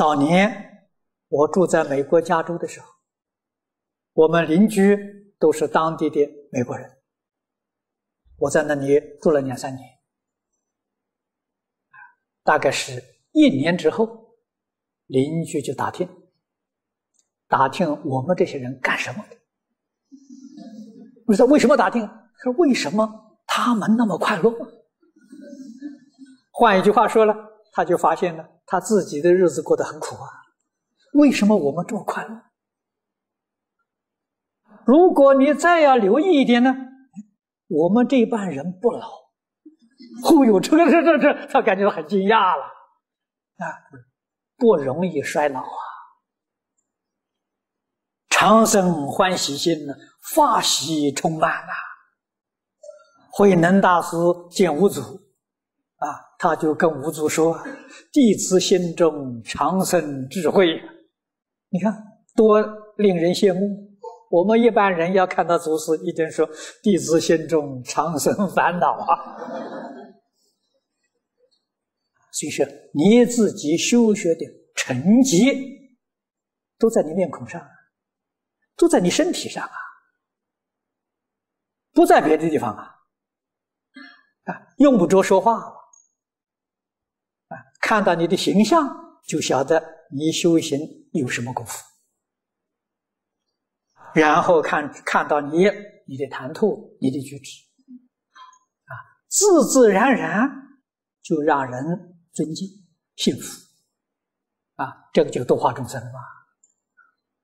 早年我住在美国加州的时候，我们邻居都是当地的美国人。我在那里住了两三年，大概是一年之后，邻居就打听，打听我们这些人干什么的。我说为什么打听？说为什么他们那么快乐？换一句话说了，他就发现了他自己的日子过得很苦啊。为什么我们这么快乐？如果你再要留意一点呢，我们这帮人不老。哦呦，这个这这这，他感觉到很惊讶了啊，不容易衰老啊。长生欢喜心呢，法喜充满啊。慧能大师见五祖。啊，他就跟五祖说：“弟子心中常生智慧。”你看多令人羡慕。我们一般人要看到祖师，一定说：“弟子心中常生烦恼啊。”所以说，你自己修学的成绩都在你面孔上，都在你身体上啊，不在别的地方啊。啊，用不着说话。看到你的形象，就晓得你修行有什么功夫。然后看看到你你的谈吐、你的举止，啊，自自然然就让人尊敬、幸福，啊，这个就度化众生了嘛。